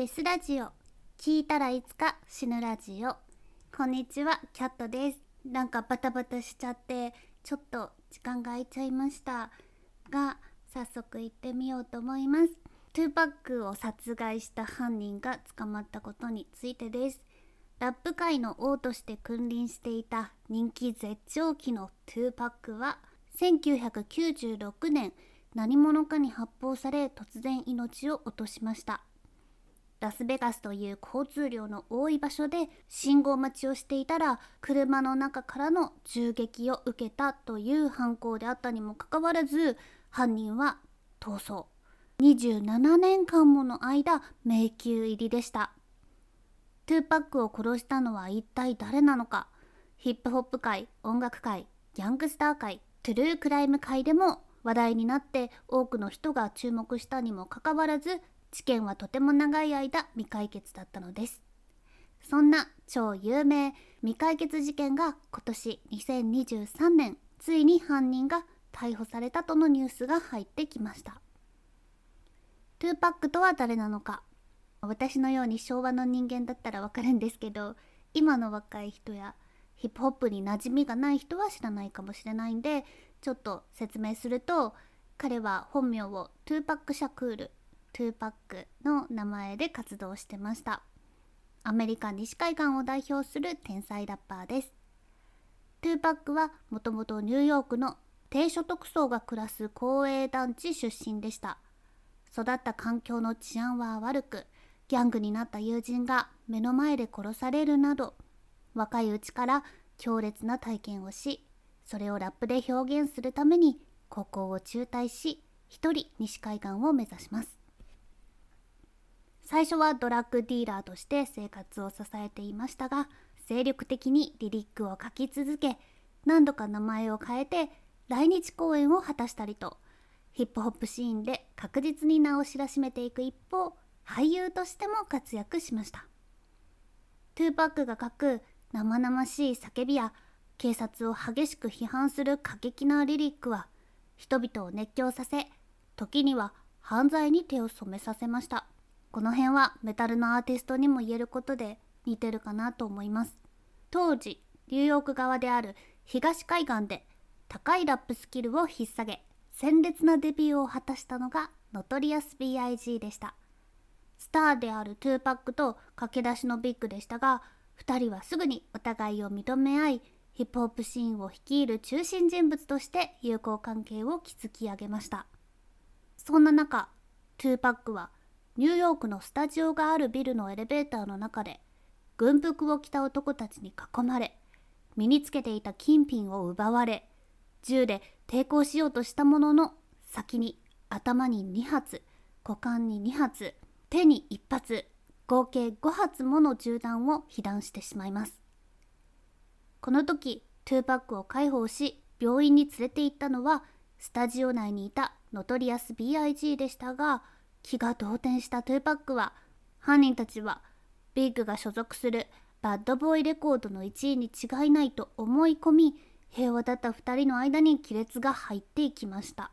デスラジオ。聞いたらいつか死ぬラジオ。こんにちはキャットです。なんかバタバタしちゃってちょっと時間が空いちゃいました。が早速行ってみようと思います。2パックを殺害した犯人が捕まったことについてです。ラップ界の王として君臨していた人気絶頂期の2パックは1996年何者かに発砲され突然命を落としました。ラスベガスという交通量の多い場所で信号待ちをしていたら車の中からの銃撃を受けたという犯行であったにもかかわらず犯人は逃走。27年間もの間迷宮入りでした。2パックを殺したのは一体誰なのか？ヒップホップ界音楽界ギャングスター界トゥルークライム界でも話題になって多くの人が注目したにもかかわらず事件はとても長い間未解決だったのです。そんな超有名未解決事件が今年2023年ついに犯人が逮捕されたとのニュースが入ってきました。2パックとは誰なのか。私のように昭和の人間だったらわかるんですけど今の若い人やヒップホップに馴染みがない人は知らないかもしれないんでちょっと説明すると彼は本名をトゥーパック・シャクールトゥーパックの名前で活動してました。アメリカ西海岸を代表する天才ラッパーです。トゥーパックはもともとニューヨークの低所得層が暮らす公営団地出身でした。育った環境の治安は悪くギャングになった友人が目の前で殺されるなど若いうちから強烈な体験をしそれをラップで表現するために高校を中退し一人西海岸を目指します。最初はドラッグディーラーとして生活を支えていましたが精力的にリリックを書き続け何度か名前を変えて来日公演を果たしたりとヒップホップシーンで確実に名を知らしめていく一方俳優としても活躍しました。トゥーパックが書く生々しい叫びや警察を激しく批判する過激なリリックは人々を熱狂させ時には犯罪に手を染めさせました。この辺はメタルのアーティストにも言えることで似てるかなと思います当時ニューヨーク側である東海岸で高いラップスキルを引っ提げ鮮烈なデビューを果たしたのがノトリアス B.I.G. でしたスターである2パックと駆け出しのビッグでしたが2人はすぐにお互いを認め合いヒップホップシーンを率いる中心人物として友好関係を築き上げましたそんな中2パックはニューヨークのスタジオがあるビルのエレベーターの中で軍服を着た男たちに囲まれ身につけていた金品を奪われ銃で抵抗しようとしたものの先に頭に2発股間に2発手に1発合計5発もの銃弾を被弾してしまいますこの時2パックを介抱し病院に連れて行ったのはスタジオ内にいたノトリアス B.I.G. でしたが気が動転した2パックは犯人たちはビッグが所属するバッドボーイレコードの1位に違いないと思い込み平和だった2人の間に亀裂が入っていきました。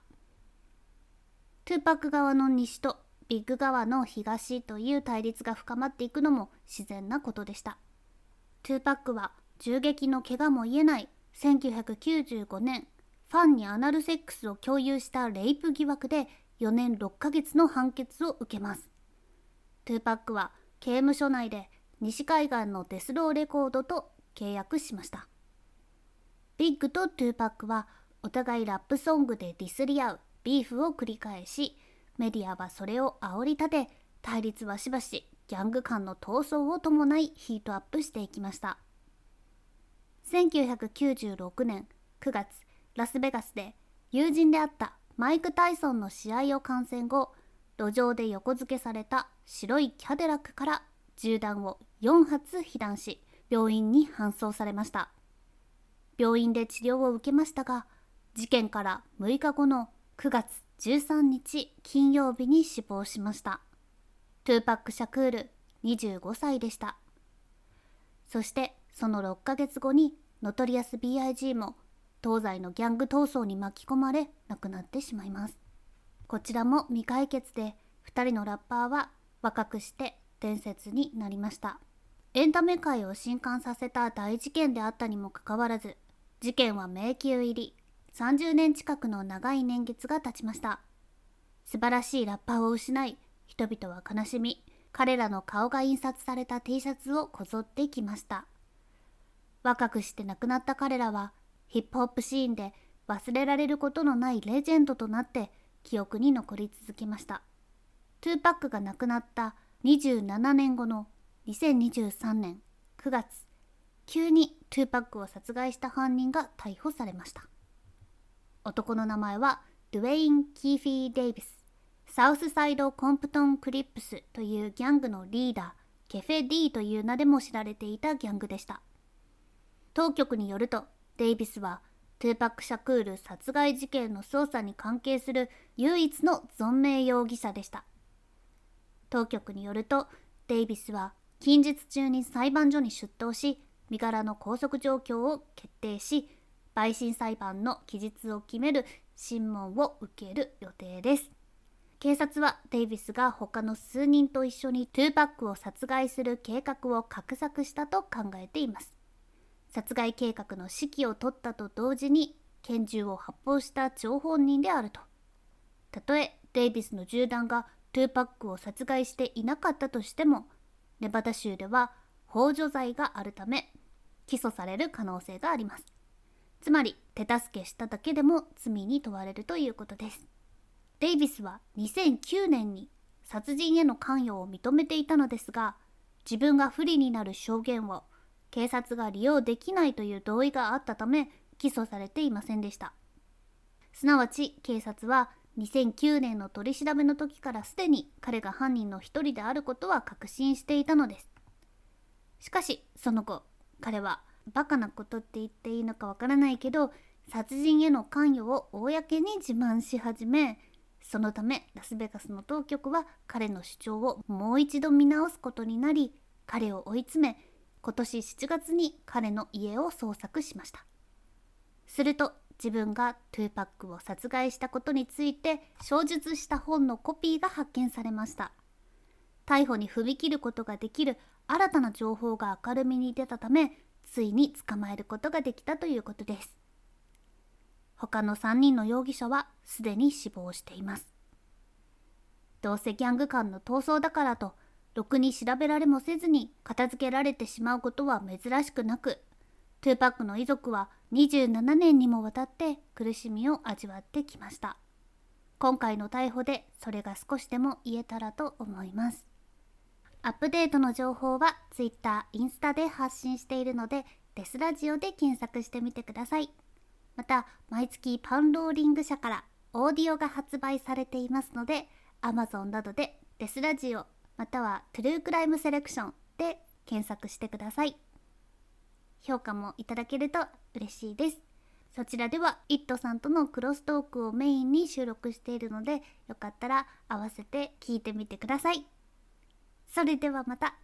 2パック側の西とビッグ側の東という対立が深まっていくのも自然なことでした。2パックは銃撃の怪我も癒えない1995年ファンにアナルセックスを強要したレイプ疑惑で4年6ヶ月の判決を受けます。トゥーパックは刑務所内で西海岸のデスローレコードと契約しました。ビッグとトゥーパックはお互いラップソングでディスり合うビーフを繰り返しメディアはそれを煽り立て対立はしばしギャング間の闘争を伴いヒートアップしていきました。1996年9月ラスベガスで友人であったマイク・タイソンの試合を観戦後路上で横付けされた白いキャデラックから銃弾を4発被弾し病院に搬送されました病院で治療を受けましたが事件から6日後の9月13日金曜日に死亡しましたトゥーパック・シャクール25歳でしたそしてその6ヶ月後にノトリアス B.I.G. も東西のギャング闘争に巻き込まれ亡くなってしまいます。こちらも未解決で2人のラッパーは若くして伝説になりました。エンタメ界を震撼させた大事件であったにもかかわらず事件は迷宮入り30年近くの長い年月が経ちました。素晴らしいラッパーを失い人々は悲しみ彼らの顔が印刷された T シャツをこぞって着ました。若くして亡くなった彼らはヒップホップシーンで忘れられることのないレジェンドとなって記憶に残り続けました。トゥーパックが亡くなった27年後の2023年9月急にトゥーパックを殺害した犯人が逮捕されました。男の名前はドゥェイン・キーフィー・デイビスサウスサイド・コンプトン・クリップスというギャングのリーダーケフェ・ディという名でも知られていたギャングでした。当局によるとデイビスはトゥーパック・シャクール殺害事件の捜査に関係する唯一の存命容疑者でした。当局によるとデイビスは近日中に裁判所に出頭し身柄の拘束状況を決定し陪審裁判の期日を決める審問を受ける予定です。警察はデイビスが他の数人と一緒にトゥーパックを殺害する計画を画策したと考えています。殺害計画の指揮を取ったと同時に拳銃を発砲した張本人であると。たとえデイビスの銃弾がトゥーパックを殺害していなかったとしてもネバダ州では幇助罪があるため起訴される可能性があります。つまり手助けしただけでも罪に問われるということです。デイビスは2009年に殺人への関与を認めていたのですが自分が不利になる証言を警察が利用できないという同意があったため起訴されていませんでした。すなわち警察は2009年の取り調べの時からすでに彼が犯人の一人であることは確信していたのです。しかしその後彼はバカなことって言っていいのかわからないけど殺人への関与を公に自慢し始めそのためラスベガスの当局は彼の主張をもう一度見直すことになり彼を追い詰め今年7月に彼の家を捜索しました。すると自分が2Pac を殺害したことについて詳述した本のコピーが発見されました。逮捕に踏み切ることができる新たな情報が明るみに出たためついに捕まえることができたということです。他の3人の容疑者はすでに死亡しています。どうせギャング間の闘争だからとろくに調べられもせずに片付けられてしまうことは珍しくなくトゥーパックの遺族は27年にもわたって苦しみを味わってきました。今回の逮捕でそれが少しでも言えたらと思います。アップデートの情報は Twitter、インスタで発信しているのでデスラジオで検索してみてください。また毎月パンローリング社からオーディオが発売されていますので Amazon などでデスラジオまたはトゥルークライムセレクションで検索してください。評価もいただけると嬉しいです。そちらではイットさんとのクロストークをメインに収録しているのでよかったら合わせて聞いてみてください。それではまた。